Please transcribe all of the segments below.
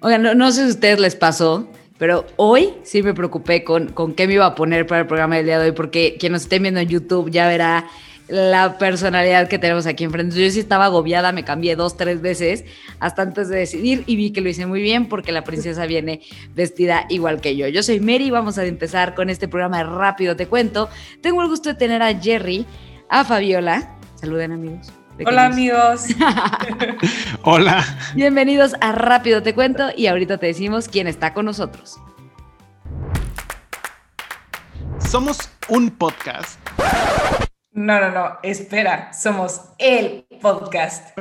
Oigan, no, no sé si a ustedes les pasó, pero hoy sí me preocupé con, con qué me iba a poner para el programa del día de hoy, porque quien nos esté viendo en YouTube ya verá la personalidad que tenemos aquí enfrente. Yo sí estaba agobiada, me cambié dos, tres veces hasta antes de decidir y vi que lo hice muy bien porque la princesa viene vestida igual que yo. Yo soy Mary, vamos a empezar con este programa de Rápido Te Cuento. Tengo el gusto de tener a Jerry, a Fabiola. Saluden amigos. Hola amigos. Hola. Bienvenidos a Rápido Te Cuento y ahorita te decimos quién está con nosotros. Somos un podcast no, no, no, espera, somos el podcast.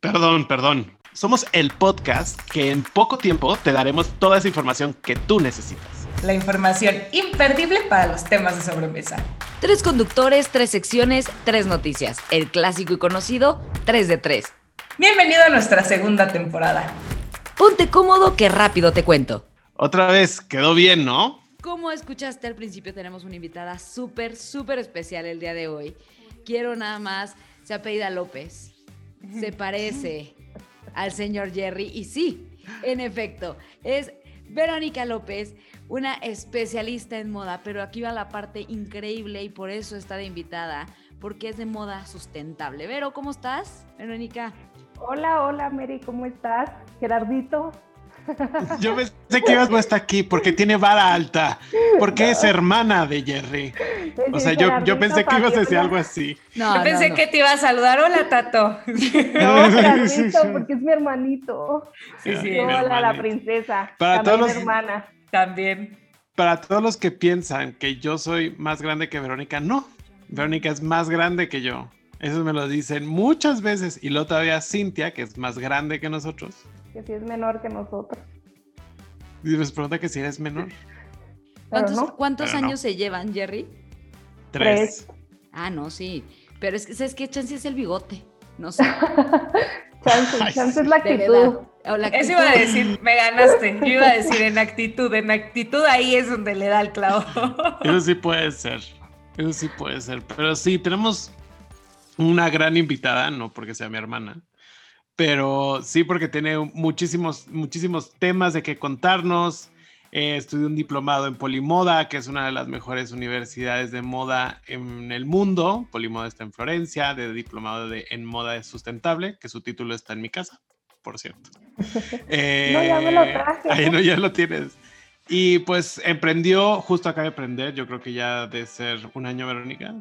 perdón, perdón. Somos el podcast que en poco tiempo te daremos toda esa información que tú necesitas. La información imperdible para los temas de sobremesa. Tres conductores, tres secciones, tres noticias. El clásico y conocido, tres de tres. Bienvenido a nuestra segunda temporada. Ponte cómodo que rápido te cuento. Otra vez, quedó bien, ¿no? Como escuchaste al principio, tenemos una invitada súper, súper especial el día de hoy. Quiero nada más, se apellida López, se parece al señor Jerry y sí, en efecto, es Verónica López, una especialista en moda, pero aquí va la parte increíble y por eso está de invitada, porque es de moda sustentable. Vero, ¿cómo estás, Verónica? Hola, hola, Mary, ¿cómo estás? Gerardito, yo pensé que ibas a estar aquí porque tiene vara alta, porque es hermana de Jerry. O sea, yo, yo pensé que ibas a decir algo así. No, yo pensé que te iba a saludar. Hola, Tato. No, porque es mi hermanito. Sí, sí. Hola, la princesa. Para todos los, hermana. También. Para todos los que piensan que yo soy más grande que Verónica, no. Verónica es más grande que yo. Eso me lo dicen muchas veces. Y luego todavía Cintia, que es más grande que nosotros que si es menor que nosotros. Y nos pregunta que si eres menor. ¿Cuántos, años se llevan, Jerry? Tres. Ah, no, sí. Pero es que, ¿sabes qué? Chance es el bigote. No sé. chance, chance es la actitud. Eso iba a decir, me ganaste. Yo iba a decir en actitud. En actitud ahí es donde le da el clavo. Eso sí puede ser. Eso sí puede ser. Pero sí, tenemos una gran invitada, no porque sea mi hermana, pero sí porque tiene muchísimos, muchísimos temas de que contarnos. Eh, estudió un diplomado en Polimoda, que es una de las mejores universidades de moda en el mundo. Polimoda está en Florencia, de diplomado de, en moda sustentable, que su título está en mi casa, por cierto. no, ya me lo eh, traje. Ahí no, ya lo tienes. Y pues emprendió, justo acaba de aprender, yo creo que ya de ser un año, Verónica.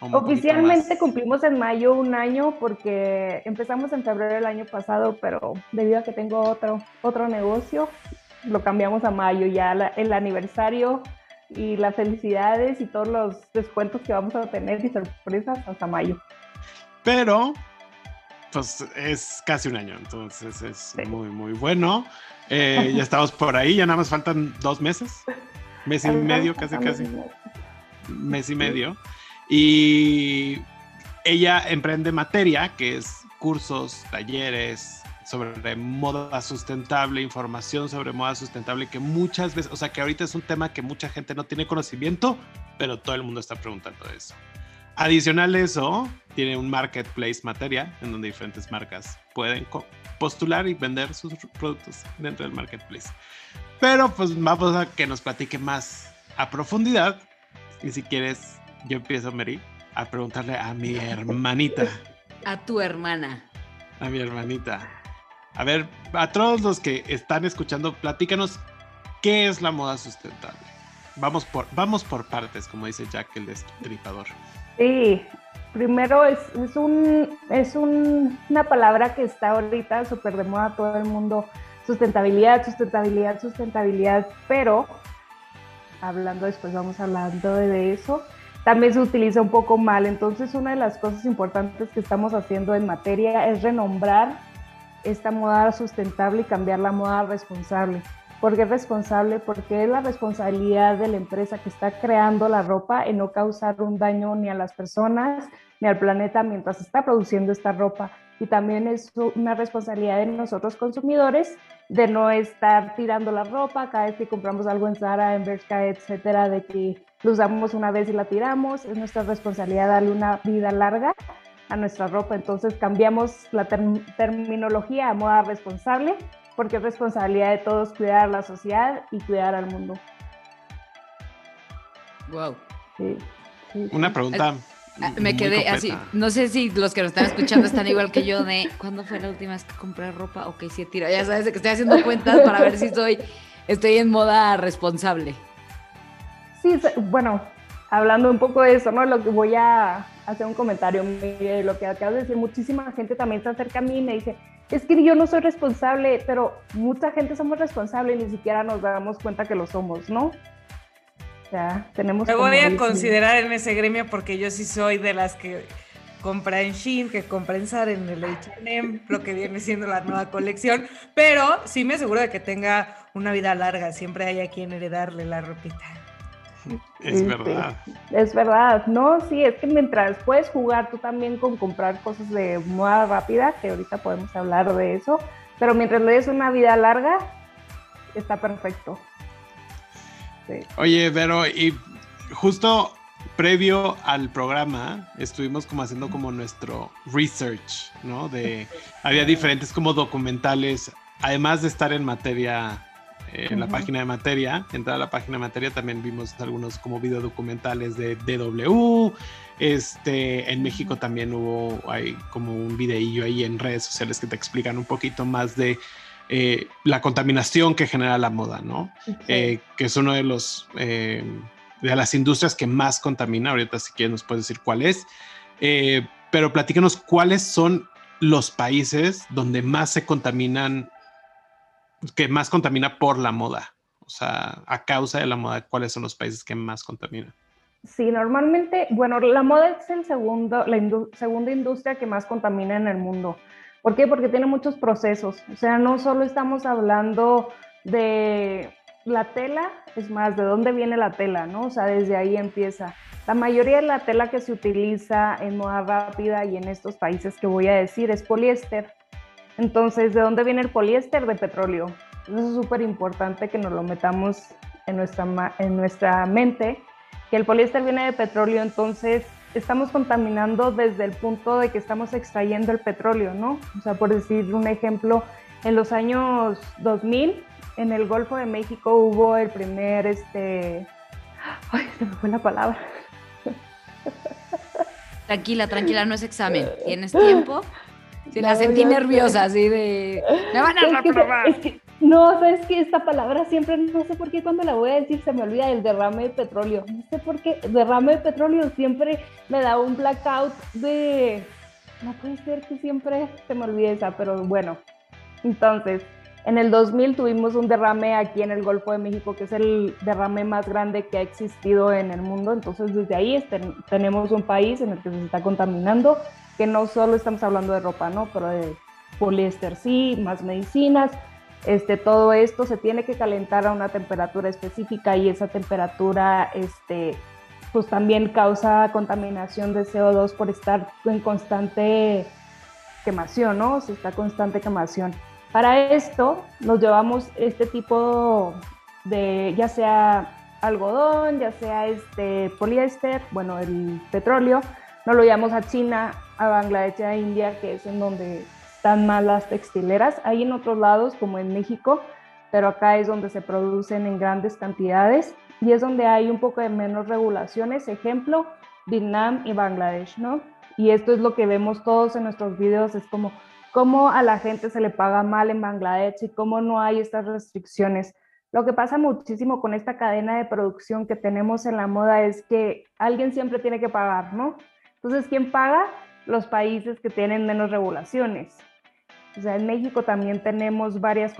Oficialmente cumplimos en mayo un año porque empezamos en febrero del año pasado, pero debido a que tengo otro, otro negocio, lo cambiamos a mayo, ya el aniversario y las felicidades y todos los descuentos que vamos a tener y sorpresas hasta mayo. Pero, pues es casi un año, entonces es muy, muy bueno. Eh, ya estamos por ahí, ya nada más faltan dos meses, mes y medio, casi, casi. Mes y medio. Y ella emprende materia, que es cursos, talleres sobre moda sustentable, información sobre moda sustentable, que muchas veces, o sea, que ahorita es un tema que mucha gente no tiene conocimiento, pero todo el mundo está preguntando eso. Adicional a eso, tiene un marketplace materia, en donde diferentes marcas pueden postular y vender sus productos dentro del marketplace. Pero pues vamos a que nos platique más a profundidad. Y si quieres yo empiezo, Mary, a preguntarle a mi hermanita. A tu hermana. A mi hermanita. A ver, a todos los que están escuchando, platícanos qué es la moda sustentable. Vamos por, vamos por partes, como dice Jack el destripador. Sí, primero es, es, un, es una palabra que está ahorita súper de moda todo el mundo. Sustentabilidad, sustentabilidad, sustentabilidad, pero hablando después, vamos hablando de eso también se utiliza un poco mal. Entonces, una de las cosas importantes que estamos haciendo en materia es renombrar esta moda sustentable y cambiar la moda responsable. ¿Por qué es responsable? Porque es la responsabilidad de la empresa que está creando la ropa en no causar un daño ni a las personas ni al planeta mientras está produciendo esta ropa. Y también es una responsabilidad de nosotros consumidores de no estar tirando la ropa cada vez que compramos algo en Zara, en Bershka, etcétera, de que lo usamos una vez y la tiramos. Es nuestra responsabilidad darle una vida larga a nuestra ropa. Entonces cambiamos la terminología a moda responsable porque es responsabilidad de todos cuidar la sociedad y cuidar al mundo. Wow. Una pregunta. Ah, me quedé así, no sé si los que nos están escuchando están igual que yo de ¿cuándo fue la última vez que compré ropa? Ok, sí, tira, ya sabes que estoy haciendo cuentas para ver si estoy, estoy en moda responsable. Sí, bueno, hablando un poco de eso, ¿no? Lo que voy a hacer un comentario, lo que acabas de decir, muchísima gente también se acerca a mí y me dice, es que yo no soy responsable, pero mucha gente somos responsables y ni siquiera nos damos cuenta que lo somos, ¿no? Tenemos... Me voy a considerar en ese gremio porque yo sí soy de las que compra en Shein, que compra en Zara, en el H&M, lo que viene siendo la nueva colección, pero sí me aseguro de que tenga una vida larga, siempre hay a quien heredarle la ropita. Es verdad. Es verdad, no, sí, es que mientras puedes jugar tú también con comprar cosas de moda rápida, que ahorita podemos hablar de eso, pero mientras le des una vida larga, está perfecto. Oye, Vero, y justo previo al programa estuvimos como haciendo como nuestro research, ¿no? De había diferentes como documentales, además de estar en materia eh, en la página de materia, entrar a la página de materia también vimos algunos como videodocumentales de DW, este, en México también hubo hay como un videillo ahí en redes sociales que te explican un poquito más de eh, la contaminación que genera la moda, ¿no? Eh, que es uno de los eh, de las industrias que más contamina. Ahorita si quieres nos puedes decir cuál es. pero platícanos cuáles son los países donde más se contaminan, que más contamina por la moda. O sea, a causa de la moda, ¿cuáles son los países que más contaminan? Sí, normalmente, bueno, la moda es el segundo, la segunda industria que más contamina en el mundo. ¿Por qué? Porque tiene muchos procesos. O sea, no solo estamos hablando de la tela, es más, de dónde viene la tela, ¿no? O sea, desde ahí empieza. La mayoría de la tela que se utiliza en moda rápida y en estos países que voy a decir es poliéster. Entonces, ¿de dónde viene el poliéster? De petróleo. Eso es súper importante que nos lo metamos en nuestra, en nuestra mente, que el poliéster viene de petróleo, entonces estamos contaminando desde el punto de que estamos extrayendo el petróleo, ¿no? O sea, por decir un ejemplo, en los años 2000, en el Golfo de México hubo el primer, este, ay, se me fue la palabra. Tranquila, tranquila, no es examen. ¿Tienes tiempo? Si la sentí nerviosa, así de. Me van a reprobar. No, sabes que esta palabra siempre, no sé por qué cuando la voy a decir se me olvida el derrame de petróleo. No sé por qué, derrame de petróleo siempre me da un blackout de... No puede ser que siempre se me olvide esa, pero bueno. Entonces, en el 2000 tuvimos un derrame aquí en el Golfo de México, que es el derrame más grande que ha existido en el mundo. Entonces, desde ahí tenemos un país en el que se está contaminando, que no solo estamos hablando de ropa, ¿no? Pero de poliéster, sí, más medicinas, este, todo esto se tiene que calentar a una temperatura específica y esa temperatura este, pues también causa contaminación de CO2 por estar en constante quemación, ¿no? Si está constante quemación. Para esto nos llevamos este tipo de, ya sea algodón, ya sea este poliéster, bueno, el petróleo, nos lo llevamos a China, a Bangladesh, a India, que es en donde están más las textileras. Hay en otros lados, como en México, pero acá es donde se producen en grandes cantidades y es donde hay un poco de menos regulaciones. Ejemplo, Vietnam y Bangladesh, ¿no? Y esto es lo que vemos todos en nuestros videos, es como cómo a la gente se le paga mal en Bangladesh y cómo no hay estas restricciones. Lo que pasa muchísimo con esta cadena de producción que tenemos en la moda es que alguien siempre tiene que pagar, ¿no? Entonces, ¿quién paga? Los países que tienen menos regulaciones. O sea, en México también tenemos varias,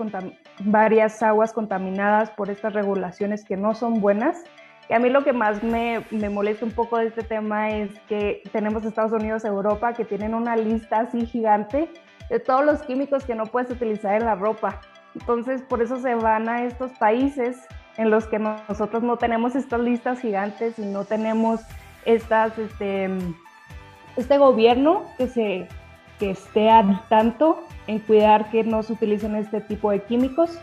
varias aguas contaminadas por estas regulaciones que no son buenas. Y a mí lo que más me, me molesta un poco de este tema es que tenemos Estados Unidos, Europa, que tienen una lista así gigante de todos los químicos que no puedes utilizar en la ropa. Entonces, por eso se van a estos países en los que nosotros no tenemos estas listas gigantes y no tenemos estas, este, este gobierno que, se, que esté al tanto en cuidar que no se utilicen este tipo de químicos.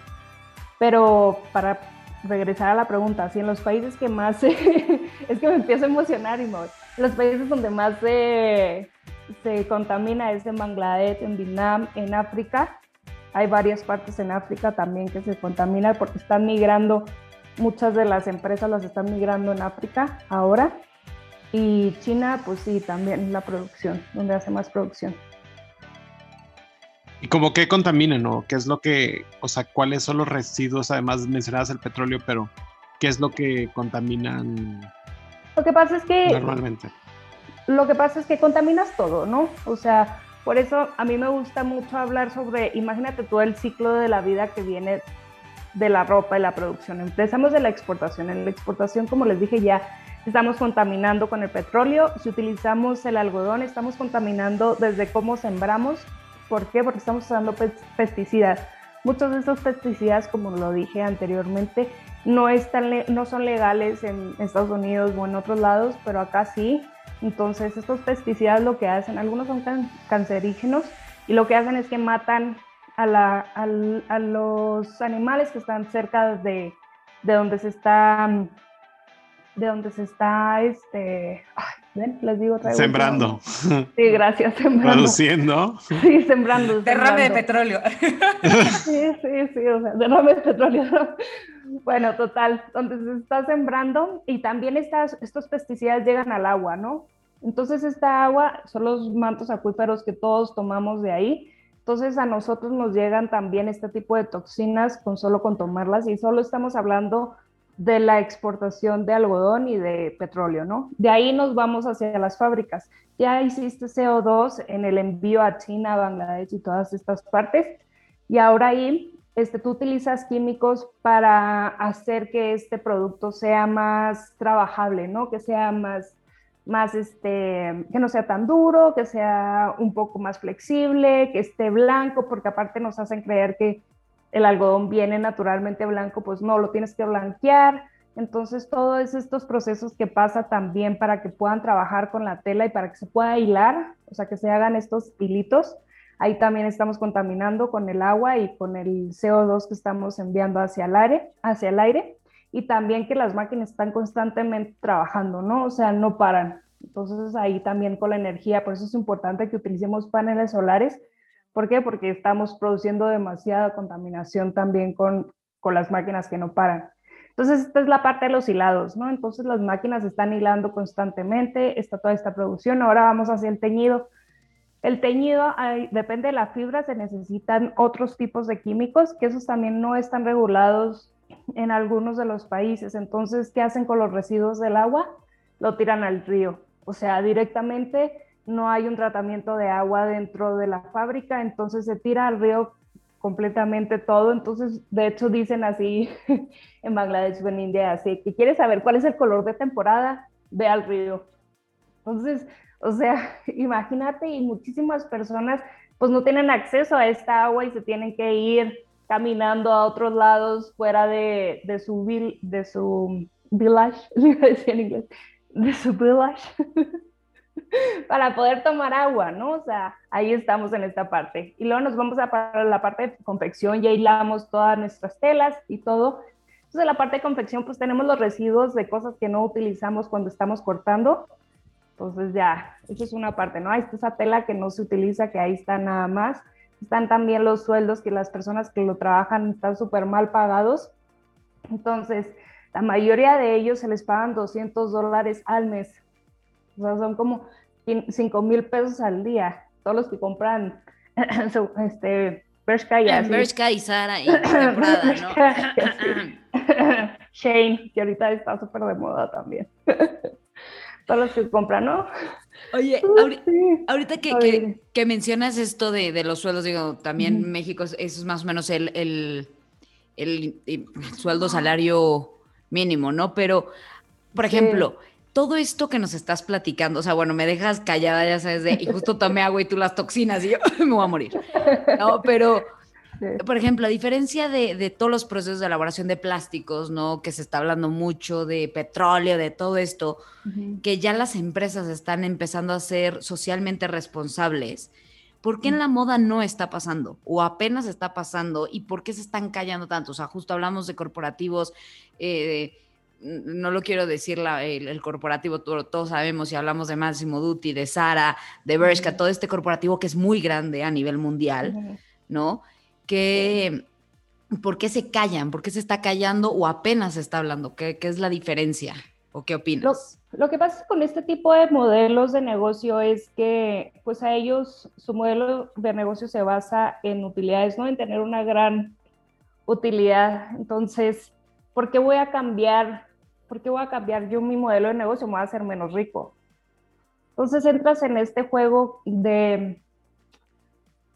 Pero para regresar a la pregunta, si en los países que más es que me empiezo a emocionar y me los países donde más se, se contamina es en Bangladesh, en Vietnam, en África. Hay varias partes en África también que se contaminan porque están migrando, muchas de las empresas las están migrando en África ahora. Y China, pues sí, también la producción, donde hace más producción. ¿Y como qué contaminan o qué es lo que, o sea, cuáles son los residuos? Además mencionabas el petróleo, pero ¿qué es lo que contaminan? Lo que pasa es que... Normalmente. Lo que pasa es que contaminas todo, ¿no? O sea, por eso a mí me gusta mucho hablar sobre, imagínate todo el ciclo de la vida que viene de la ropa y la producción. Empezamos de la exportación. En la exportación, como les dije ya, estamos contaminando con el petróleo. Si utilizamos el algodón, estamos contaminando desde cómo sembramos ¿Por qué? Porque estamos usando pesticidas. Muchos de estos pesticidas, como lo dije anteriormente, no, están, no son legales en Estados Unidos o en otros lados, pero acá sí. Entonces, estos pesticidas lo que hacen, algunos son cancerígenos y lo que hacen es que matan a, la, a, los animales que están cerca de, de donde se está de donde se está, este, ¿ven? Les digo otra vez. Sembrando. Sí, gracias, sembrando. Produciendo. Sí, sembrando. Derrame de petróleo. Sí, sí, sí, o sea, derrame de petróleo. Bueno, total, donde se está sembrando y también estas, estos pesticidas llegan al agua, ¿no? Entonces esta agua son los mantos acuíferos que todos tomamos de ahí. Entonces a nosotros nos llegan también este tipo de toxinas con solo con tomarlas y solo estamos hablando de la exportación de algodón y de petróleo, ¿no? De ahí nos vamos hacia las fábricas. Ya hiciste CO2 en el envío a China, Bangladesh y todas estas partes, y ahora ahí este, tú utilizas químicos para hacer que este producto sea más trabajable, ¿no? Que sea más, más este, que no sea tan duro, que sea un poco más flexible, que esté blanco, porque aparte nos hacen creer que el algodón viene naturalmente blanco, pues no, lo tienes que blanquear. Entonces, todos estos procesos que pasa también para que puedan trabajar con la tela y para que se pueda hilar, o sea, que se hagan estos hilitos, ahí también estamos contaminando con el agua y con el CO2 que estamos enviando hacia el aire, hacia el aire y también que las máquinas están constantemente trabajando, ¿no? O sea, no paran. Entonces, ahí también con la energía, por eso es importante que utilicemos paneles solares ¿Por qué? Porque estamos produciendo demasiada contaminación también con, con las máquinas que no paran. Entonces, esta es la parte de los hilados, ¿no? Entonces, las máquinas están hilando constantemente, está toda esta producción. Ahora vamos hacia el teñido. El teñido, depende de la fibra, se necesitan otros tipos de químicos, que esos también no están regulados en algunos de los países. Entonces, ¿qué hacen con los residuos del agua? Lo tiran al río. O sea, directamente no hay un tratamiento de agua dentro de la fábrica, entonces se tira al río completamente todo. Entonces, de hecho, dicen así en Bangladesh o en India, así que quieres saber cuál es el color de temporada, ve al río. Entonces, o sea, imagínate y muchísimas personas pues no tienen acceso a esta agua y se tienen que ir caminando a otros lados fuera de, de su, de su village, en inglés, de su village. para poder tomar agua, ¿no? O sea, ahí estamos en esta parte. Y luego nos vamos a la parte de confección, ya hilamos todas nuestras telas y todo. Entonces, en la parte de confección, pues tenemos los residuos de cosas que no utilizamos cuando estamos cortando. Entonces, ya, esa es una parte, ¿no? Ahí está esa tela que no se utiliza, que ahí está nada más. Están también los sueldos que las personas que lo trabajan están súper mal pagados. Entonces, la mayoría de ellos se les pagan 200 dólares al mes o sea, son como 5 mil pesos al día. Todos los que compran este, Bershka y así. Bershka y Sara y Prada, ¿no? Shane, que ahorita está súper de moda también. Todos los que compran, ¿no? Oye, ahorita, que, que, mencionas esto de, de, los sueldos, digo, también México, eso es más o menos el, el, el, el sueldo salario mínimo, ¿no? Pero, por ejemplo, todo esto que nos estás platicando, o sea, bueno, me dejas callada, ya sabes, de, y justo tomé agua y tú las toxinas y yo me voy a morir. No, pero, por ejemplo, a diferencia de, todos los procesos de elaboración de plásticos, ¿no? Que se está hablando mucho de petróleo, de todo esto, que ya las empresas están empezando a ser socialmente responsables. ¿Por qué en la moda no está pasando? ¿O apenas está pasando? ¿Y por qué se están callando tanto? O sea, justo hablamos de corporativos, eh, no lo quiero decir el, corporativo, todos sabemos, si hablamos de Massimo Dutti, de Sara, de Bershka, todo este corporativo que es muy grande a nivel mundial, ¿no? ¿qué, ¿por qué se callan? ¿Por qué se está callando o apenas se está hablando? ¿Qué, qué es la diferencia? ¿O qué opinas? Lo, que pasa con este tipo de modelos de negocio es que, pues a ellos, su modelo de negocio se basa en utilidades, ¿no? En tener una gran utilidad. Entonces, ¿por qué voy a cambiar? ¿Por qué voy a cambiar yo mi modelo de negocio? Me voy a hacer menos rico. Entonces entras en este juego de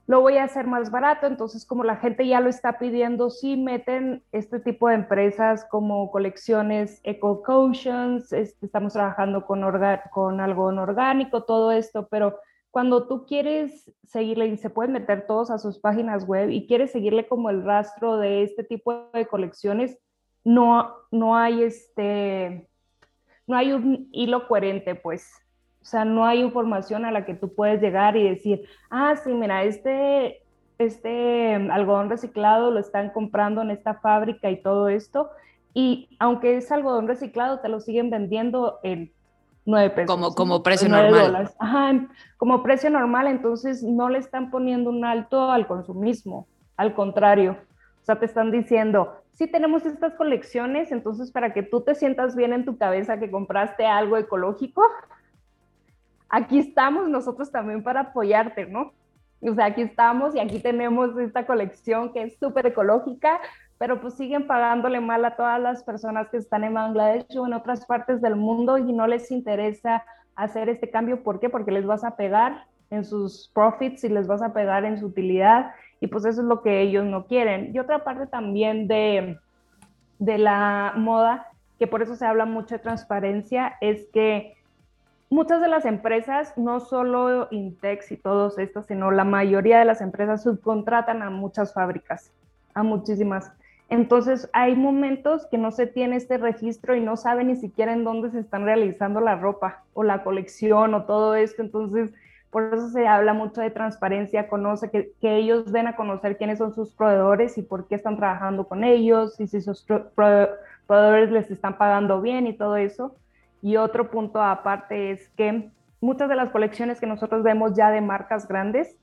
lo voy a hacer más barato, entonces como la gente ya lo está pidiendo, sí meten este tipo de empresas como colecciones Eco Cautions, este, estamos trabajando con, con algodón orgánico, todo esto, pero cuando tú quieres seguirle, y se pueden meter todos a sus páginas web y quieres seguirle como el rastro de este tipo de colecciones, no, no hay este, no hay un hilo coherente, pues. O sea, no hay información a la que tú puedes llegar y decir, ah, sí, mira, este, este algodón reciclado lo están comprando en esta fábrica y todo esto. Y aunque es algodón reciclado, te lo siguen vendiendo en 9 pesos. Como, como precio normal. Ajá, como precio normal, entonces no le están poniendo un alto al consumismo, al contrario. Sea, te están diciendo, sí tenemos estas colecciones, entonces para que tú te sientas bien en tu cabeza que compraste algo ecológico, aquí estamos nosotros también para apoyarte, ¿no? O sea, aquí estamos y aquí tenemos esta colección que es súper ecológica, pero pues siguen pagándole mal a todas las personas que están en Bangladesh o en otras partes del mundo y no les interesa hacer este cambio. ¿Por qué? Porque les vas a pegar en sus profits y les vas a pegar en su utilidad y pues eso es lo que ellos no quieren. Y otra parte también de, de la moda, que por eso se habla mucho de transparencia, es que muchas de las empresas, no solo Intex y todos estos, sino la mayoría de las empresas subcontratan a muchas fábricas, a muchísimas. Entonces hay momentos que no se tiene este registro y no sabe ni siquiera en dónde se están realizando la ropa o la colección o todo esto. Entonces, por eso se habla mucho de transparencia, conoce que, ellos den a conocer quiénes son sus proveedores y por qué están trabajando con ellos y si sus proveedores les están pagando bien y todo eso. Y otro punto aparte es que muchas de las colecciones que nosotros vemos ya de marcas grandes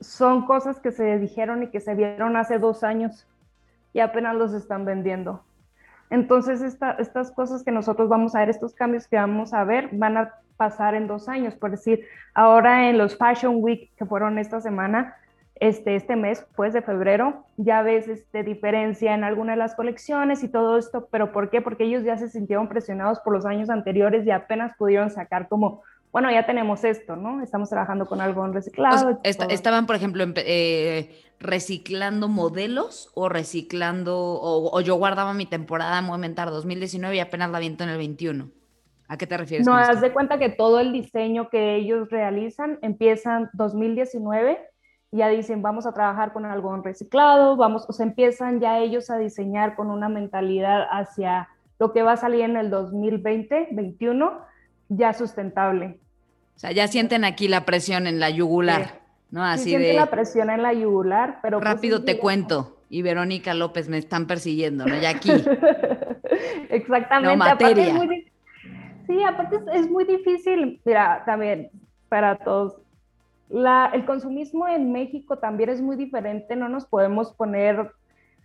son cosas que se dijeron y que se vieron hace dos años y apenas los están vendiendo. Entonces, estas cosas que nosotros vamos a ver, estos cambios que vamos a ver, van a pasar en dos años. Por decir, ahora en los Fashion Week que fueron esta semana, este, este mes, pues de febrero, ya ves este, diferencia en alguna de las colecciones y todo esto, pero ¿por qué? Porque ellos ya se sintieron presionados por los años anteriores y apenas pudieron sacar como, bueno, ya tenemos esto, ¿no? Estamos trabajando con algo en reciclado. estaban, por ejemplo, eh, reciclando modelos o reciclando, o, yo guardaba mi temporada Movimentar 2019 y apenas la viento en el 21. ¿A qué te refieres? No, haz de cuenta que todo el diseño que ellos realizan empiezan 2019 ya dicen, vamos a trabajar con algodón reciclado, vamos, o sea, empiezan ya ellos a diseñar con una mentalidad hacia lo que va a salir en el 2020, 21, ya sustentable. O sea, ya sienten aquí la presión en la yugular, ¿no? Así sí, sienten la presión en la yugular, pero... Pues rápido te cuento, y Verónica López me están persiguiendo, ¿no? Ya aquí. Exactamente. No, materia. Sí, aparte es muy difícil, mira, también para todos, el consumismo en México también es muy diferente, no nos podemos poner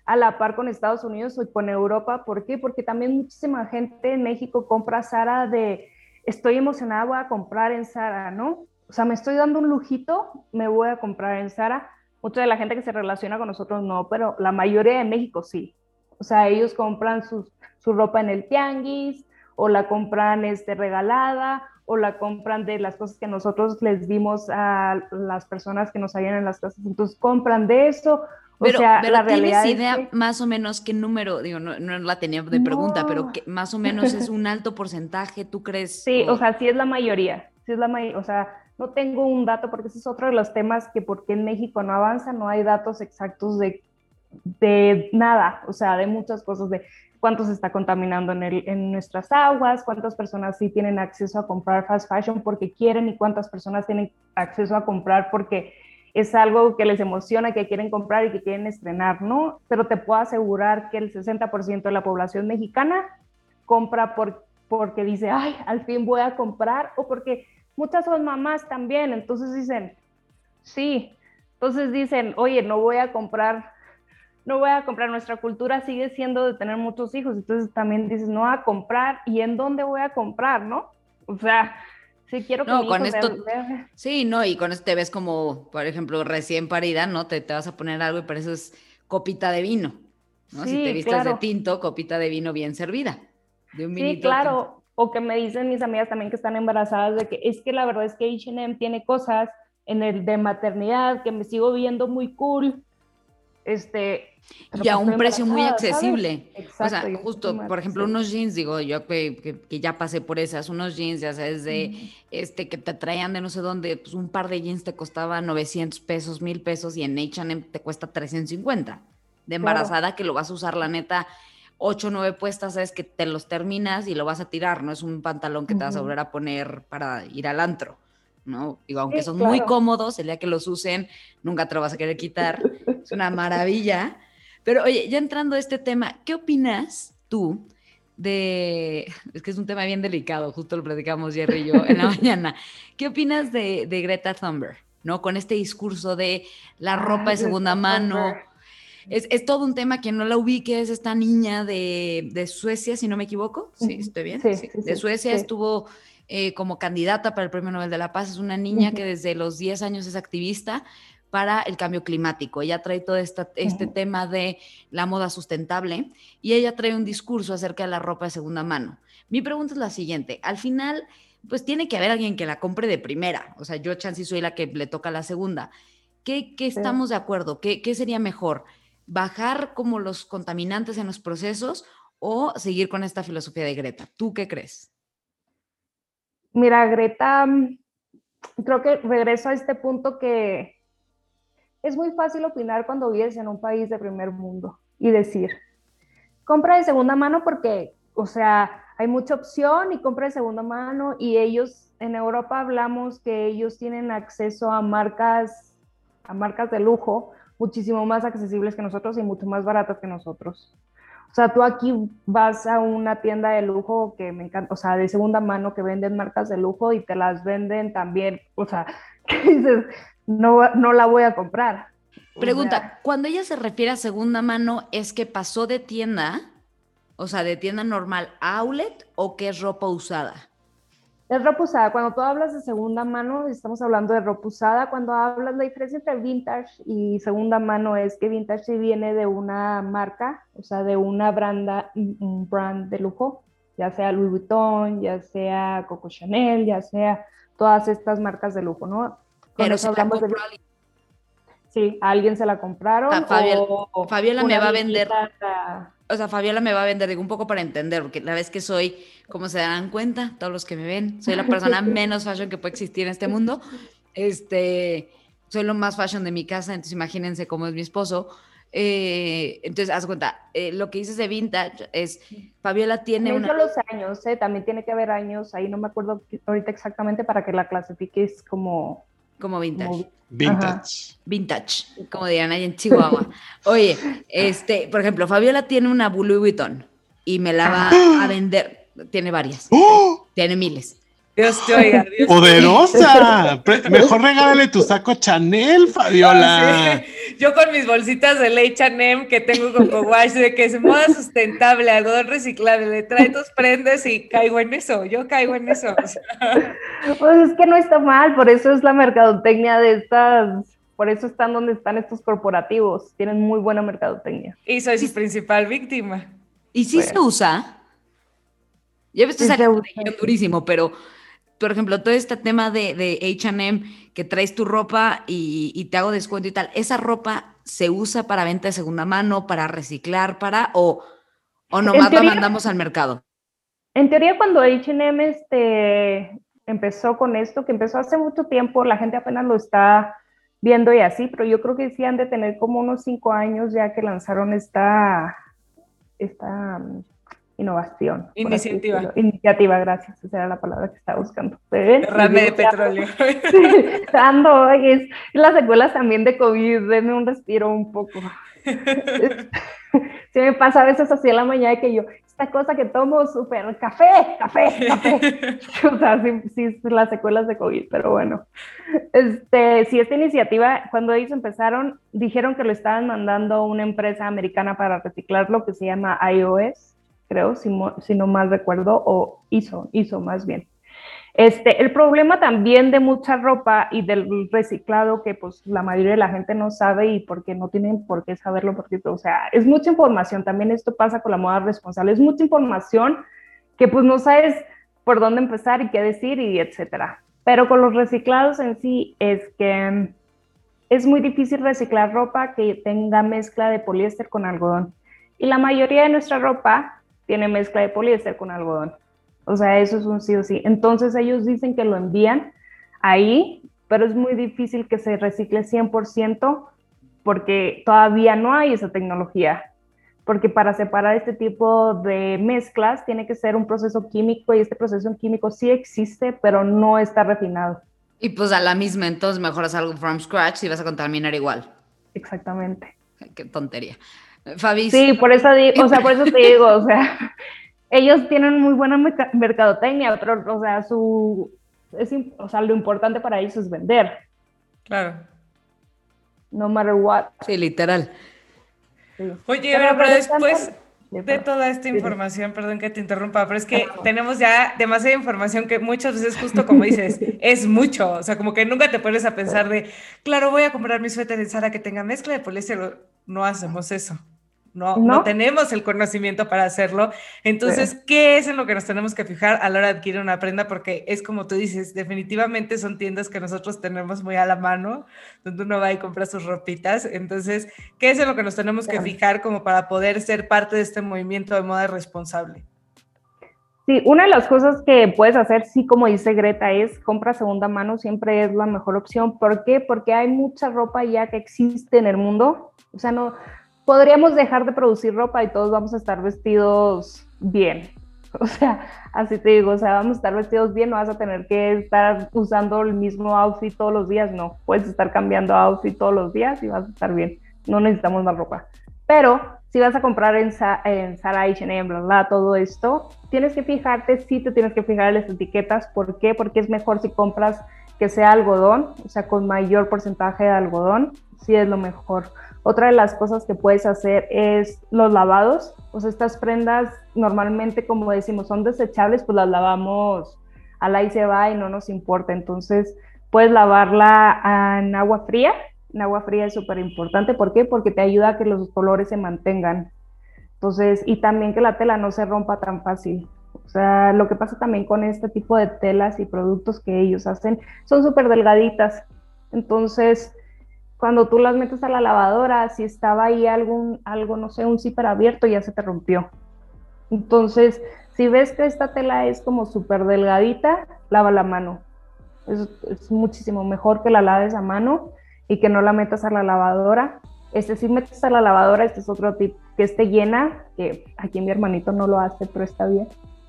a la par con Estados Unidos o con Europa. ¿Por qué? Porque también muchísima gente en México compra Sara de estoy emocionada, voy a comprar en Sara, ¿no? O sea, me estoy dando un lujito, me voy a comprar en Sara. Mucha de la gente que se relaciona con nosotros no, pero la mayoría de México sí. O sea, ellos compran su ropa en el tianguis o la compran este, regalada o la compran de las cosas que nosotros les dimos a las personas que nos hallan en las casas. Entonces compran de eso. O sea, la realidad ¿tienes idea más o menos qué número? Digo, no, no la tenía de pregunta, pero que más o menos es un alto porcentaje, ¿tú crees? Sí, o, sea, sí es la mayoría. Sí es la mayoría. O sea, no tengo un dato porque ese es otro de los temas que porque en México no avanza, no hay datos exactos de, de nada, o sea, de muchas cosas, de cuánto se está contaminando en, en, nuestras aguas, cuántas personas sí tienen acceso a comprar fast fashion porque quieren y cuántas personas tienen acceso a comprar porque es algo que les emociona, que quieren comprar y que quieren estrenar, ¿no? Pero te puedo asegurar que el 60% de la población mexicana compra por, porque dice, ay, al fin voy a comprar, o porque muchas son mamás también, entonces dicen, sí, entonces dicen, oye, no voy a comprar no voy a comprar, nuestra cultura sigue siendo de tener muchos hijos, entonces también dices, no a comprar, ¿y en dónde voy a comprar, no? O sea, si quiero que no, con esto, sí, no, y con esto te ves como, por ejemplo, recién parida, ¿no? Te, te vas a poner algo y pareces copita de vino, ¿no? si te vistes de tinto, copita de vino bien servida, de un Sí, claro, o que me dicen mis amigas también que están embarazadas de que es que la verdad es que H&M tiene cosas en el de maternidad que me sigo viendo muy cool, este, y a un precio muy accesible. o sea, justo, por ejemplo, unos jeans, digo, yo que, que, ya pasé por esas, unos jeans, ya sabes, de este que te traían de no sé dónde, pues un par de jeans te costaba 900 pesos, 1000 pesos y en H&M te cuesta 350. De embarazada que lo vas a usar, la neta, 8 o 9 puestas, sabes que te los terminas y lo vas a tirar, no es un pantalón que te vas a volver a poner para ir al antro. ¿no? Digo, aunque son muy cómodos, el día que los usen, nunca te lo vas a querer quitar. Es una maravilla. Pero oye, ya entrando a este tema, ¿qué opinas tú de, es que es un tema bien delicado, justo lo platicamos Jerry y yo en la mañana, ¿qué opinas de, Greta Thunberg, ¿no? Con este discurso de la ropa de segunda mano. Es, todo un tema, quien no la ubique es esta niña de, Suecia, si no me equivoco. Sí, estoy bien. Sí, de Suecia estuvo eh, como candidata para el Premio Nobel de la Paz. Es una niña que desde los 10 años es activista, para el cambio climático. Ella trae todo este tema de la moda sustentable y ella trae un discurso acerca de la ropa de segunda mano. Mi pregunta es la siguiente, al final, pues tiene que haber alguien que la compre de primera, o sea, yo chance soy la que le toca la segunda. ¿Qué, estamos de acuerdo? ¿Qué, ¿Qué sería mejor? ¿Bajar como los contaminantes en los procesos o seguir con esta filosofía de Greta? ¿Tú qué crees? Mira, Greta, mm, creo que regreso a este punto que es muy fácil opinar cuando vives en un país de primer mundo y decir, compra de segunda mano porque, o sea, hay mucha opción y compra de segunda mano y ellos, en Europa hablamos que ellos tienen acceso a marcas, a marcas de lujo muchísimo más accesibles que nosotros y mucho más baratas que nosotros. O sea, tú aquí vas a una tienda de lujo que me encanta, o sea, de segunda mano que venden marcas de lujo y te las venden también, o sea, dices, no, no la voy a comprar. Pregunta, cuando ella se refiere a segunda mano, ¿es que pasó de tienda, o sea, de tienda normal a outlet o que es ropa usada? Es ropa usada. Cuando tú hablas de segunda mano, estamos hablando de ropa usada. Cuando hablas, la diferencia entre vintage y segunda mano es que vintage sí viene de una marca, o sea, de una branda, un brand de lujo, ya sea Louis Vuitton, ya sea Coco Chanel, ya sea todas estas marcas de lujo, ¿no? Pero si hablamos de... Sí, a alguien se la compraron. O Fabiola, me va a vender. O sea, Fabiola me va a vender, digo, un poco para entender, porque la vez que soy, como se darán cuenta, todos los que me ven, soy la persona menos fashion que puede existir en este mundo. Este, soy lo más fashion de mi casa, entonces imagínense cómo es mi esposo. Eh, entonces, haz cuenta, eh, lo que dices de vintage es, Fabiola tiene una... los años, ¿eh? también tiene que haber años, ahí no me acuerdo ahorita exactamente para que la clasifiques como como vintage. vintage. Vintage, como dirían ahí en Chihuahua. Oye, este, por ejemplo, Fabiola tiene una Louis Vuitton y me la va a vender. Tiene varias. ¡Oh! Tiene miles. Dios te oiga. ¡Poderosa! Mejor regálale tu saco Chanel, Fabiola. Yo con mis bolsitas de ley Chanel que tengo con wash de que es moda sustentable, algodón reciclable, le trae tus prendas y caigo en eso. Yo caigo en eso. Pues es que no está mal, por eso es la mercadotecnia de estas por eso están donde están estos corporativos. Tienen muy buena mercadotecnia. Y soy su principal víctima. ¿Y si se usa? Ya visto esa durísimo, pero por ejemplo, todo este tema de, de HM, que traes tu ropa y, te hago descuento y tal, ¿esa ropa se usa para venta de segunda mano, para reciclar, para, o, o nomás la mandamos al mercado? En teoría, cuando HM este, empezó con esto, que empezó hace mucho tiempo, la gente apenas lo está viendo y así, pero yo creo que sí han de tener como unos cinco años ya que lanzaron esta, esta innovación. Iniciativa. Iniciativa, gracias. Esa era la palabra que estaba buscando. Derrame de petróleo. Ando, es las secuelas también de COVID, denme un respiro un poco. sí me pasa a veces así en la mañana que yo, esta cosa que tomo súper café, café, café. o sea, sí, sí, las secuelas de COVID, pero bueno. Este, sí, esta iniciativa, cuando ellos empezaron, dijeron que lo estaban mandando a una empresa americana para reciclar lo que se llama iOS, creo, si, si no mal recuerdo, o ISO, ISO más bien. Este, el problema también de mucha ropa y del reciclado que pues la mayoría de la gente no sabe y porque no tienen por qué saberlo, porque, o sea, es mucha información, también esto pasa con la moda responsable, es mucha información que pues no sabes por dónde empezar y qué decir y etcétera. Pero con los reciclados en sí es que es muy difícil reciclar ropa que tenga mezcla de poliéster con algodón. Y la mayoría de nuestra ropa tiene mezcla de poliéster con algodón. O sea, eso es un sí o sí. Entonces ellos dicen que lo envían ahí, pero es muy difícil que se recicle 100% porque todavía no hay esa tecnología. Porque para separar este tipo de mezclas tiene que ser un proceso químico y este proceso químico sí existe, pero no está refinado. Y pues a la misma, entonces mejoras algo from scratch y vas a contaminar igual. Exactamente. Qué tontería. Fabi. Sí, por eso digo, o sea, por eso te digo, o sea, ellos tienen muy buena mercadotecnia, pero, o sea, su, es, o sea, lo importante para ellos es vender. Claro. No matter what. Sí, literal. Oye, pero, después de toda esta información, perdón que te interrumpa, pero es que tenemos ya demasiada información que muchas veces, justo como dices, es mucho. O sea, como que nunca te pones a pensar de, claro, voy a comprar mi suéter en Sara que tenga mezcla de poliéster. No hacemos eso no, no, tenemos el conocimiento para hacerlo. Entonces, ¿qué es en lo que nos tenemos que fijar a la hora de adquirir una prenda? Porque es como tú dices, definitivamente son tiendas que nosotros tenemos muy a la mano, donde uno va y compra sus ropitas. Entonces, ¿qué es en lo que nos tenemos que fijar como para poder ser parte de este movimiento de moda responsable? Sí, una de las cosas que puedes hacer, sí, como dice Greta, es compra segunda mano, siempre es la mejor opción. ¿Por qué? Porque hay mucha ropa ya que existe en el mundo. O sea, no, podríamos dejar de producir ropa y todos vamos a estar vestidos bien. O sea, así te digo, o sea, vamos a estar vestidos bien, no vas a tener que estar usando el mismo outfit todos los días, no, puedes estar cambiando outfit todos los días y vas a estar bien, no necesitamos más ropa. Pero si vas a comprar en, en Zara, H&M, bla, bla, todo esto, tienes que fijarte, sí te tienes que fijar en las etiquetas, ¿por qué? Porque es mejor si compras que sea algodón, o sea, con mayor porcentaje de algodón, sí es lo mejor. Otra de las cosas que puedes hacer es los lavados. Pues estas prendas normalmente, como decimos, son desechables, pues las lavamos al ahí se va y no nos importa. Entonces, puedes lavarla en agua fría. En agua fría es súper importante. ¿Por qué? Porque te ayuda a que los colores se mantengan. Entonces, y también que la tela no se rompa tan fácil. O sea, lo que pasa también con este tipo de telas y productos que ellos hacen, son súper delgaditas. Entonces, cuando tú las metes a la lavadora, si estaba ahí algún, algo, no sé, un zipper abierto, ya se te rompió. Entonces, si ves que esta tela es como súper delgadita, lava la mano. Es, es, muchísimo mejor que la laves a mano y que no la metas a la lavadora. Este, si metes a la lavadora, este es otro tip, que esté llena, que aquí mi hermanito no lo hace, pero está bien.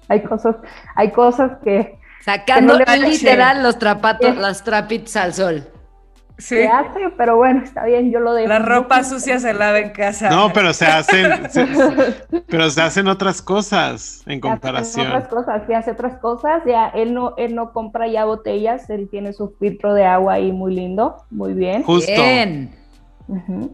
Hay cosas, hay cosas que... Sacando literal los trapatos, las trapitos al sol. Sí. Se hace, pero bueno, está bien, yo lo dejo. La ropa sucia se lava en casa. No, pero se hacen, pero se hacen otras cosas en comparación. otras cosas, se hace otras cosas, ya él no, él no compra ya botellas, él tiene su filtro de agua ahí muy lindo, muy bien. Justo. Bien.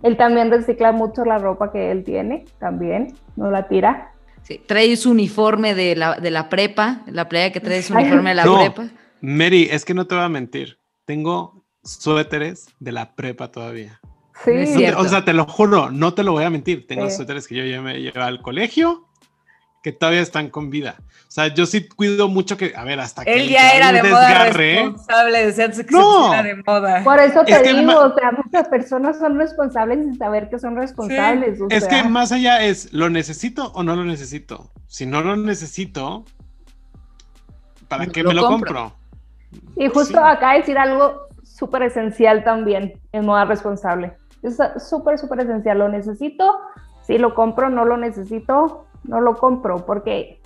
Él también recicla mucho la ropa que él tiene, también, no la tira. Sí, trae su uniforme de la, de la prepa, la playa que trae su uniforme de la prepa. Mary, es que no te voy a mentir, tengo suéteres de la prepa todavía. Sí. o sea, te lo juro, no te lo voy a mentir. Tengo suéteres que yo ya me llevé al colegio que todavía están con vida. O sea, yo sí cuido mucho que, a ver, hasta que él ya era de moda responsable, decían que no. era de moda. Por eso te digo, o sea, muchas personas son responsables sin saber que son responsables. es que más allá es, ¿lo necesito o no lo necesito? Si no lo necesito, ¿para qué me lo compro? Y justo acá decir algo súper esencial también en moda responsable. Es súper, súper esencial. Lo necesito, si lo compro, no lo necesito, no lo compro, porque...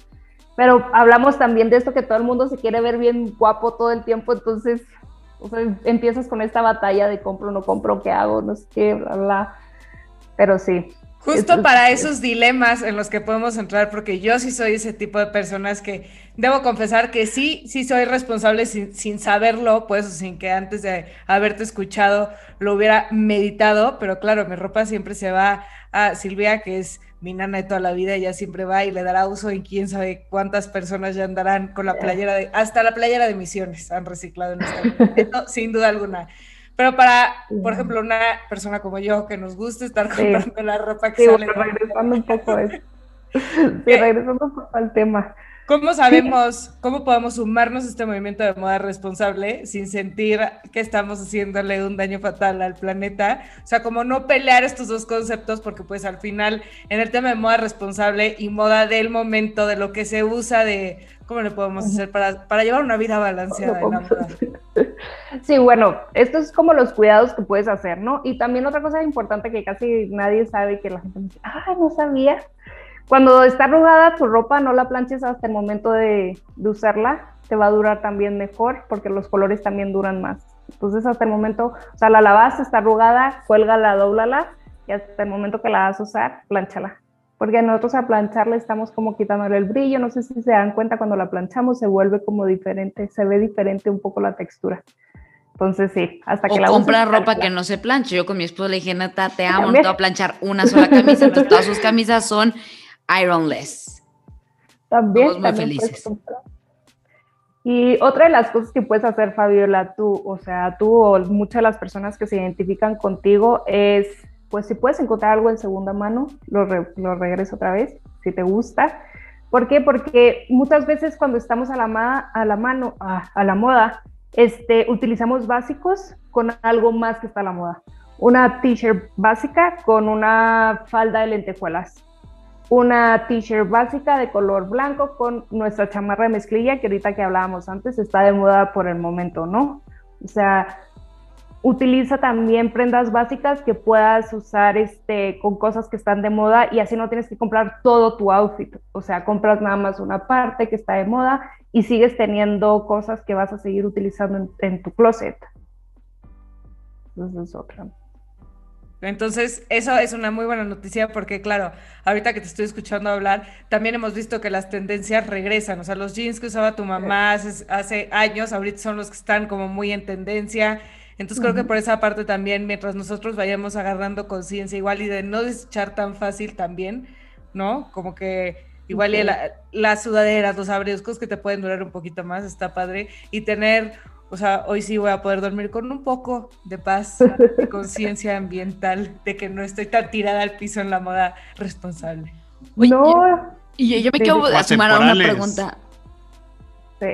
Pero hablamos también de esto que todo el mundo se quiere ver bien guapo todo el tiempo, entonces empiezas con esta batalla de compro, no compro, qué hago, no sé qué, bla, bla. Pero sí, Justo para esos dilemas en los que podemos entrar, porque yo sí soy ese tipo de personas que debo confesar que sí, sí soy responsable sin, sin saberlo, pues sin que antes de haberte escuchado lo hubiera meditado, pero claro, mi ropa siempre se va a Silvia, que es mi nana de toda la vida, ella siempre va y le dará uso y quién sabe cuántas personas ya andarán con la playera de, hasta la playera de misiones han reciclado en este momento, sin duda alguna. Pero para, por ejemplo, una persona como yo que nos gusta estar comprando la ropa que sale. regresando un poco eso. Sí, regresando un poco al tema. ¿Cómo sabemos, cómo podemos sumarnos a este movimiento de moda responsable sin sentir que estamos haciéndole un daño fatal al planeta? O sea, como no pelear estos dos conceptos, porque pues al final en el tema de moda responsable y moda del momento, de lo que se usa, de cómo le podemos hacer para, para llevar una vida balanceada en la moda. Sí, bueno, esto es como los cuidados que puedes hacer, ¿no? Y también otra cosa importante que casi nadie sabe que la gente dice, ah, no sabía cuando está arrugada tu ropa, no la planches hasta el momento de, usarla, te va a durar también mejor porque los colores también duran más. Entonces hasta el momento, o sea, la lavas, está arrugada, cuélgala, dóblala y hasta el momento que la vas a usar, planchala. Porque nosotros a plancharla estamos como quitándole el brillo, no sé si se dan cuenta cuando la planchamos se vuelve como diferente, se ve diferente un poco la textura. Entonces sí, hasta que o la comprar ropa que no se planche. Yo con mi esposa le dije, Nata, te amo, no te voy a planchar una sola camisa, entonces todas sus camisas son Ironless. También. muy felices. Y otra de las cosas que puedes hacer, Fabiola, tú, o sea, tú o muchas de las personas que se identifican contigo es, pues si puedes encontrar algo en segunda mano, lo, lo regreso otra vez, si te gusta. ¿Por qué? Porque muchas veces cuando estamos a la, a la mano, a, a la moda, este, utilizamos básicos con algo más que está a la moda. Una t-shirt básica con una falda de lentejuelas una t-shirt básica de color blanco con nuestra chamarra de mezclilla, que ahorita que hablábamos antes está de moda por el momento, ¿no? O sea, utiliza también prendas básicas que puedas usar este, con cosas que están de moda y así no tienes que comprar todo tu outfit. O sea, compras nada más una parte que está de moda y sigues teniendo cosas que vas a seguir utilizando en, en tu closet. Esa es otra. Entonces, eso es una muy buena noticia porque, claro, ahorita que te estoy escuchando hablar, también hemos visto que las tendencias regresan. O sea, los jeans que usaba tu mamá hace, años, ahorita son los que están como muy en tendencia. Entonces, creo que por esa parte también, mientras nosotros vayamos agarrando conciencia igual y de no desechar tan fácil también, ¿no? Como que igual y la, las sudaderas, los abrigos que te pueden durar un poquito más, está padre. Y tener o sea, hoy sí voy a poder dormir con un poco de paz y conciencia ambiental de que no estoy tan tirada al piso en la moda responsable. no. Y yo, me quiero sumar a una pregunta.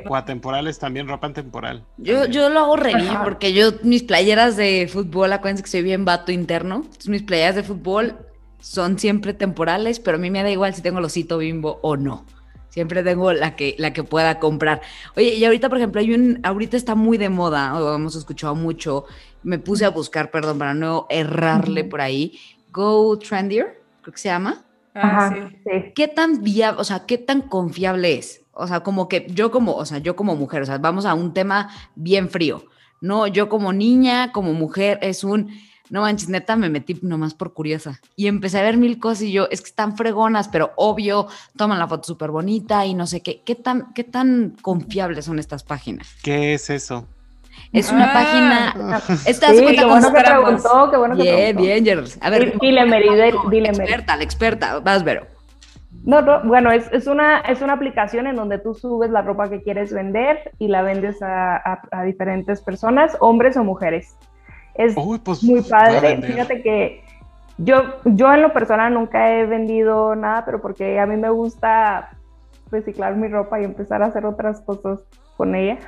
O atemporales también, ropa temporal. Yo, yo lo hago re bien porque yo, mis playeras de fútbol, acuérdense que soy bien vato interno. Entonces, mis playeras de fútbol son siempre temporales, pero a mí me da igual si tengo el osito bimbo o no. Siempre tengo la que, la que pueda comprar. Oye, y ahorita, por ejemplo, hay un, ahorita está muy de moda, o hemos escuchado mucho, me puse a buscar, perdón, para no errarle por ahí, Go Trendier, creo que se llama. Ah, sí. ¿Qué tan viable, o sea, qué tan confiable es? O sea, como que yo como, o sea, yo como mujer, o sea, vamos a un tema bien frío. No, yo como niña, como mujer, es un no manches, neta, me metí nomás por curiosa. Y empecé a ver mil cosas y yo, es que están fregonas, pero obvio, toman la foto súper bonita y no sé qué. ¿Qué tan, ¿Qué tan confiables son estas páginas? ¿Qué es eso? Es una ah. página. Esta sí, qué bueno que preguntó, qué bueno que bien, Bien, bien, A ver. Dile, Meri, dile, La experta, la experta. Vas, Vero. No, no, bueno, es, es, una, es una aplicación en donde tú subes la ropa que quieres vender y la vendes a, a diferentes personas, hombres o mujeres. Es pues, muy padre. Fíjate que yo, yo en lo personal nunca he vendido nada, pero porque a mí me gusta reciclar mi ropa y empezar a hacer otras cosas con ella.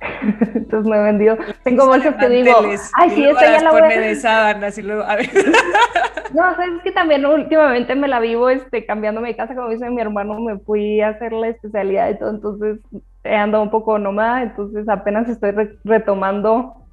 Entonces me he vendido. Tengo bolsas que digo, ay, sí, esta ya la voy a... de sábanas y luego, a ver. No, es que también últimamente me la vivo este, cambiando mi casa, como dice mi hermano, me fui a hacer la especialidad y todo, entonces he andado un poco nómada, entonces apenas estoy retomando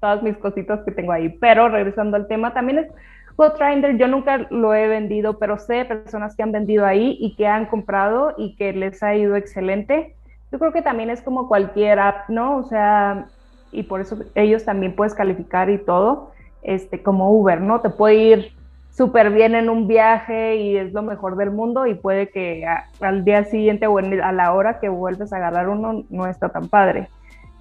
todas mis cositas que tengo ahí. Pero regresando al tema, también es GoTrinder, yo nunca lo he vendido, pero sé personas que han vendido ahí y que han comprado y que les ha ido excelente. Yo creo que también es como cualquier app, ¿no? O sea, y por eso ellos también puedes calificar y todo, este, como Uber, ¿no? Te puede ir súper bien en un viaje y es lo mejor del mundo y puede que al día siguiente o a la hora que vuelves a agarrar uno no está tan padre.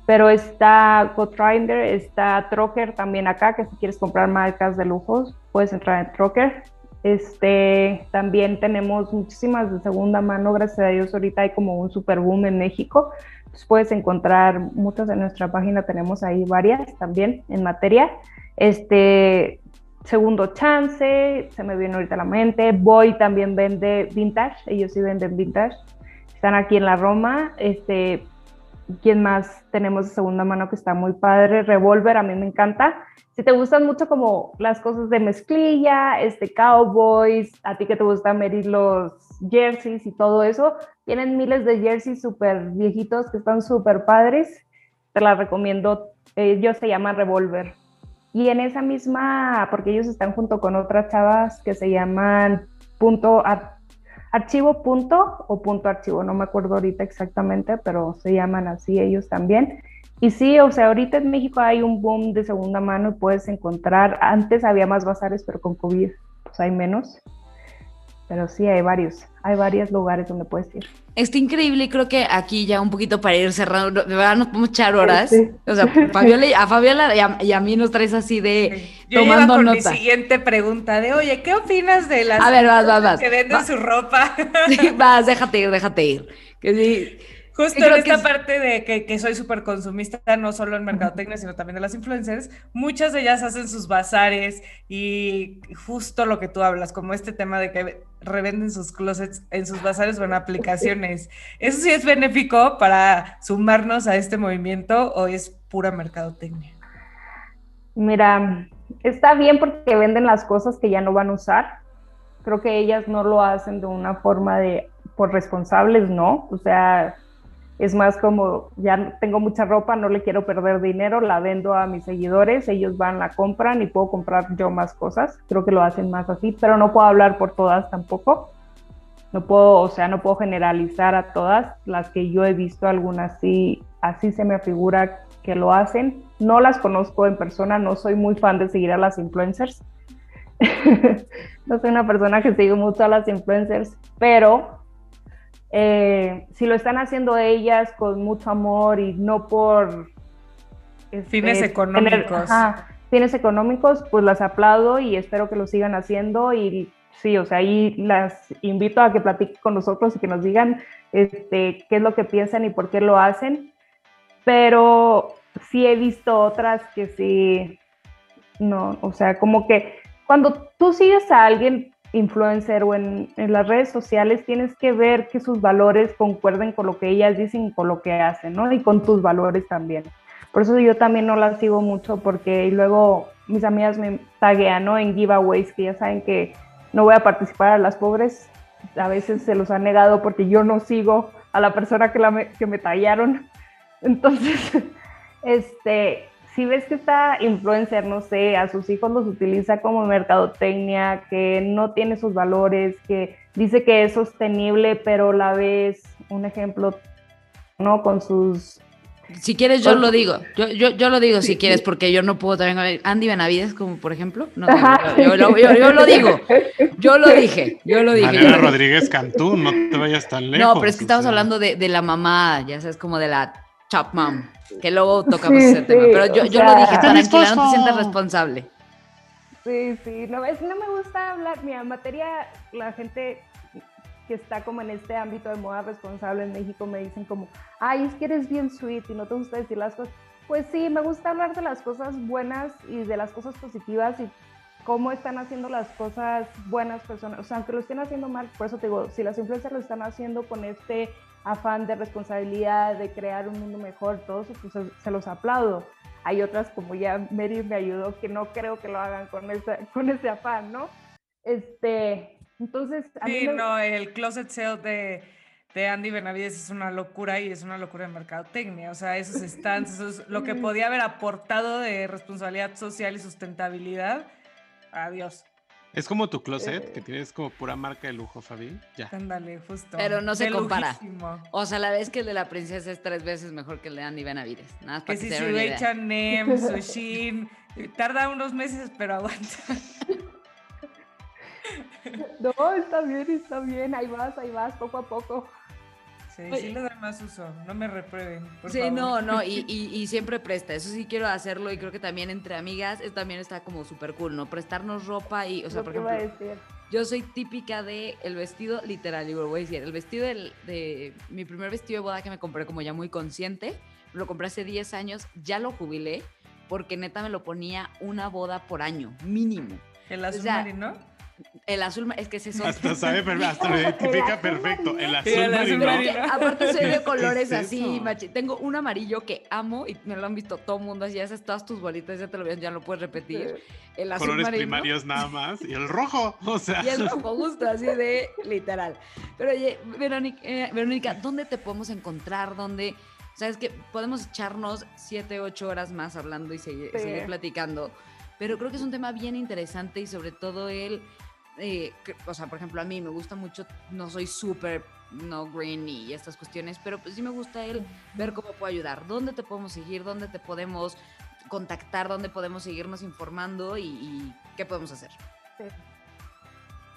Pero está Gotrinder, está Trocker también acá, que si quieres comprar marcas de lujos, puedes entrar en Trocker. Este, también tenemos muchísimas de segunda mano, gracias a Dios ahorita hay como un super boom en México. Pues puedes encontrar muchas en nuestra página, tenemos ahí varias también en materia. Este, Segundo Chance, se me viene ahorita a la mente. Boy también vende vintage, ellos sí venden vintage. Están aquí en la Roma. Este, ¿Quién más tenemos de segunda mano que está muy padre? Revolver, a mí me encanta. Si te gustan mucho como las cosas de mezclilla, este cowboys, a ti que te gusta medir los jerseys y todo eso, tienen miles de jerseys súper viejitos que están súper padres. Te las recomiendo. Ellos se llaman Revolver. Y en esa misma, porque ellos están junto con otras chavas que se llaman punto archivo punto o punto archivo, no me acuerdo ahorita exactamente, pero se llaman así ellos también. Y sí, o sea, ahorita en México hay un boom de segunda mano y puedes encontrar, antes había más bazares, pero con COVID pues hay menos. Pero sí, hay varios, hay varios lugares donde puedes ir. Está increíble y creo que aquí ya un poquito para ir cerrando, de verdad nos podemos echar horas. O sea, Fabiola, a Fabiola y a, mí nos traes así de Yo tomando con mi siguiente pregunta de, oye, ¿qué opinas de las a ver, vas, vas, vas. que venden su ropa? Sí, vas, déjate ir, déjate ir. Que sí, Justo en esta parte de que, soy súper consumista, no solo en mercadotecnia, sino también de las influencers, muchas de ellas hacen sus bazares y justo lo que tú hablas, como este tema de que revenden sus closets en sus bazares o en aplicaciones. ¿Eso sí es benéfico para sumarnos a este movimiento o es pura mercadotecnia? Mira, está bien porque venden las cosas que ya no van a usar. Creo que ellas no lo hacen de una forma de por responsables, ¿no? O sea, es más como, ya tengo mucha ropa, no le quiero perder dinero, la vendo a mis seguidores, ellos van, la compran y puedo comprar yo más cosas. Creo que lo hacen más así, pero no puedo hablar por todas tampoco. No puedo, o sea, no puedo generalizar a todas. Las que yo he visto, algunas sí, así se me figura que lo hacen. No las conozco en persona, no soy muy fan de seguir a las influencers. no soy una persona que sigue mucho a las influencers, pero eh, si lo están haciendo ellas con mucho amor y no por este, fines económicos. fines económicos, pues las aplaudo y espero que lo sigan haciendo y sí, o sea, ahí las invito a que platiquen con nosotros y que nos digan este, qué es lo que piensan y por qué lo hacen. Pero sí he visto otras que sí, no, o sea, como que cuando tú sigues a alguien influencer o en, las redes sociales, tienes que ver que sus valores concuerden con lo que ellas dicen con lo que hacen, ¿no? Y con tus valores también. Por eso yo también no las sigo mucho porque luego mis amigas me taguean, ¿no? En giveaways, que ya saben que no voy a participar a las pobres. A veces se los han negado porque yo no sigo a la persona que, la que me tallaron. Entonces, este, si ves que esta influencer, no sé, a sus hijos los utiliza como mercadotecnia, que no tiene sus valores, que dice que es sostenible, pero la ves, un ejemplo, ¿no? Con sus... Si quieres, yo lo digo. Yo, yo, yo, lo digo si quieres, porque yo no puedo también. Andy Benavides, como por ejemplo. No, yo, yo, yo, lo digo. Yo lo dije. Yo lo dije. Mariana Rodríguez Cantú, no te vayas tan lejos. No, pero es que estamos hablando de, de la mamá, ya sabes, como de la Chop Mom, que luego tocamos ese tema. Pero yo, yo lo dije, tranquila, no te sientas responsable. Sí, sí, no, es, no me gusta hablar, mira, materia, la gente que está como en este ámbito de moda responsable en México me dicen como, ay, es que eres bien sweet y no te gusta decir las cosas. Pues sí, me gusta hablar de las cosas buenas y de las cosas positivas y cómo están haciendo las cosas buenas personas. O sea, aunque lo estén haciendo mal, por eso te digo, si las influencias lo están haciendo con este afán de responsabilidad, de crear un mundo mejor, todo eso, pues se, los aplaudo. Hay otras, como ya Mary me ayudó, que no creo que lo hagan con ese, con ese afán, ¿no? Este, entonces... sí, no, el closet sale de, de Andy Benavides es una locura y es una locura de mercadotecnia. O sea, esos stands, eso es lo que podía haber aportado de responsabilidad social y sustentabilidad. Adiós. Es como tu closet, que tienes como pura marca de lujo, Fabi. Ya. Ándale, justo. Pero no se compara. O sea, la vez que el de la princesa es tres veces mejor que el de Andy Benavides. Nada más que si su H&M, su Shein, tarda unos meses, pero aguanta. No, está bien, está bien. Ahí vas, ahí vas, poco a poco. Sí, sí le doy más uso, no me reprueben. Por sí, favor. no, no, y, y, y, siempre presta, eso sí quiero hacerlo y creo que también entre amigas es, también está como súper cool, ¿no? Prestarnos ropa y, o sea, Lo por a ejemplo, decir. yo soy típica de el vestido, literal, digo, lo voy a decir, el vestido del, de mi primer vestido de boda que me compré como ya muy consciente, lo compré hace 10 años, ya lo jubilé porque neta me lo ponía una boda por año, mínimo. El azul O sea, marino. El azul, es que es eso. Hasta sabe, hasta lo identifica perfecto. El azul el marino. Aparte soy de colores ¿Qué es así, machi- tengo un amarillo que amo y me lo han visto todo el mundo así, haces todas tus bolitas, ya te lo ven, ya lo puedes repetir. El azul Colores marino primarios nada más. Y el rojo. O sea. y el rojo justo así de literal. Pero oye, Verónica, eh, Verónica, ¿dónde te podemos encontrar? ¿Dónde? Sabes que podemos echarnos siete, ocho horas más hablando y seguir, Sí. seguir platicando. Pero creo que es un tema bien interesante y sobre todo el, eh, o sea, por ejemplo, a mí me gusta mucho, no soy súper no green y estas cuestiones, pero pues sí me gusta el ver cómo puedo ayudar, dónde te podemos seguir, dónde te podemos contactar, dónde podemos seguirnos informando y, y qué podemos hacer. Sí.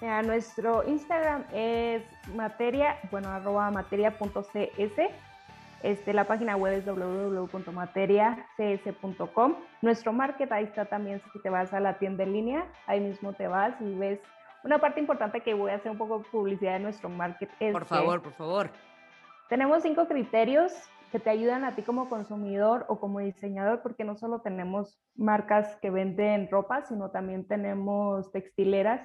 Mira, nuestro Instagram es materia, bueno, arroba materia.cs. Este, la página web es www.materiacs.com. Nuestro market, ahí está también, si te vas a la tienda en línea, ahí mismo te vas y ves. Una parte importante que voy a hacer un poco de publicidad de nuestro market es Por que favor, por favor. tenemos cinco criterios que te ayudan a ti como consumidor o como diseñador, porque no solo tenemos marcas que venden ropa, sino también tenemos textileras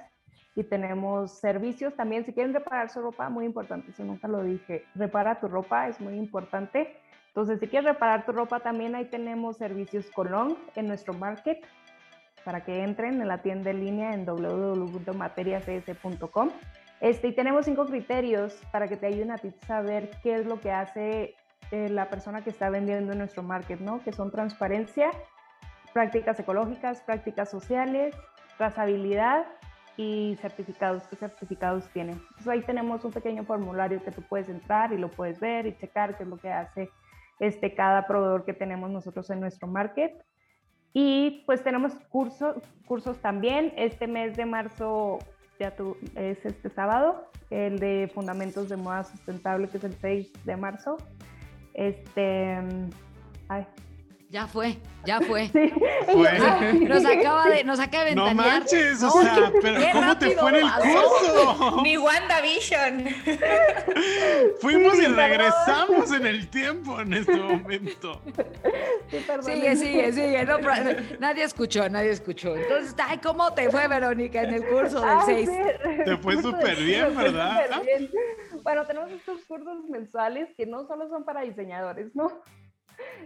y tenemos servicios también. Si quieren reparar su ropa, muy importante, eso nunca lo dije, repara tu ropa, es muy importante. Entonces, si quieres reparar tu ropa, también ahí tenemos servicios Colón en nuestro market para que entren en la tienda en línea en www.materiacs.com. Este, y tenemos cinco criterios para que te ayuden a ti saber qué es lo que hace eh, la persona que está vendiendo en nuestro market, ¿no? Que son transparencia, prácticas ecológicas, prácticas sociales, trazabilidad y certificados. ¿Qué certificados tienen? Entonces ahí tenemos un pequeño formulario que tú puedes entrar y lo puedes ver y checar qué es lo que hace este, cada proveedor que tenemos nosotros en nuestro market. Y pues tenemos cursos, cursos también. Este mes de marzo ya tu, es este sábado, el de Fundamentos de Moda Sustentable, que es el 6 de marzo. Este. Ay, Ya fue, ya fue. sí. Ay. Nos acaba de, nos acaba de No ventanear. manches, o No, sea, pero qué ¿cómo te fue en el curso? Ni WandaVision. Fuimos Sí, y perdón. regresamos en el tiempo en este momento. Sí, perdón. Sigue, sigue, sigue. No, pero- nadie escuchó, nadie escuchó. Entonces, ay, ¿cómo te fue, Verónica, en el curso del Ah, 6? sí. Te fue súper bien, ¿verdad? bien. Bueno, tenemos estos cursos mensuales que no solo son para diseñadores, ¿no?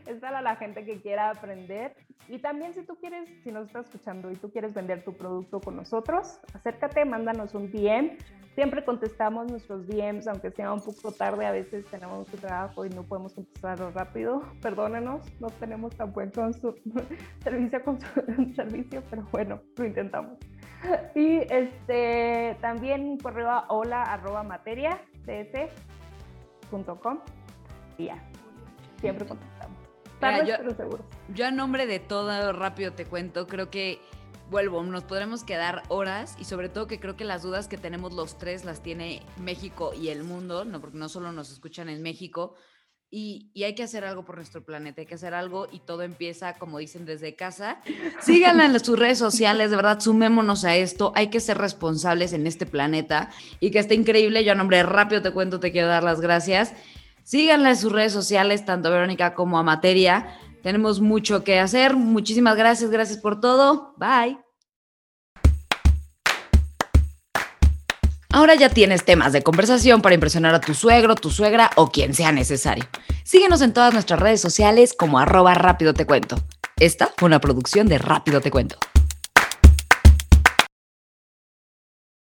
Es para la gente que quiera aprender. Y también si tú quieres, si nos estás escuchando y tú quieres vender tu producto con nosotros, acércate, mándanos un DM. Siempre contestamos nuestros DMs, aunque sea un poco tarde, a veces tenemos mucho trabajo y no podemos contestarlo rápido. Perdónenos, no tenemos tan buen consu- servicio, consu- servicio, pero bueno, lo intentamos. Y este, también un correo a hola arroba materia cs.com y ya, siempre contestamos. Mira, yo- pero seguros. Yo a nombre de todo, rápido te cuento, creo que, vuelvo, nos podremos quedar horas y sobre todo que creo que las dudas que tenemos los tres las tiene México y el mundo, no porque no solo nos escuchan en México. Y, y hay que hacer algo por nuestro planeta, hay que hacer algo y todo empieza, como dicen, desde casa. Síganla en sus redes sociales, de verdad, sumémonos a esto, hay que ser responsables en este planeta y que está increíble. Yo a nombre de rápido te cuento, te quiero dar las gracias. Síganla en sus redes sociales, tanto Verónica como a Materia. Tenemos mucho que hacer. Muchísimas gracias, gracias por todo. Bye. Ahora ya tienes temas de conversación para impresionar a tu suegro, tu suegra o quien sea necesario. Síguenos en todas nuestras redes sociales como arroba rápido te cuento. Esta fue una producción de Rápido te cuento.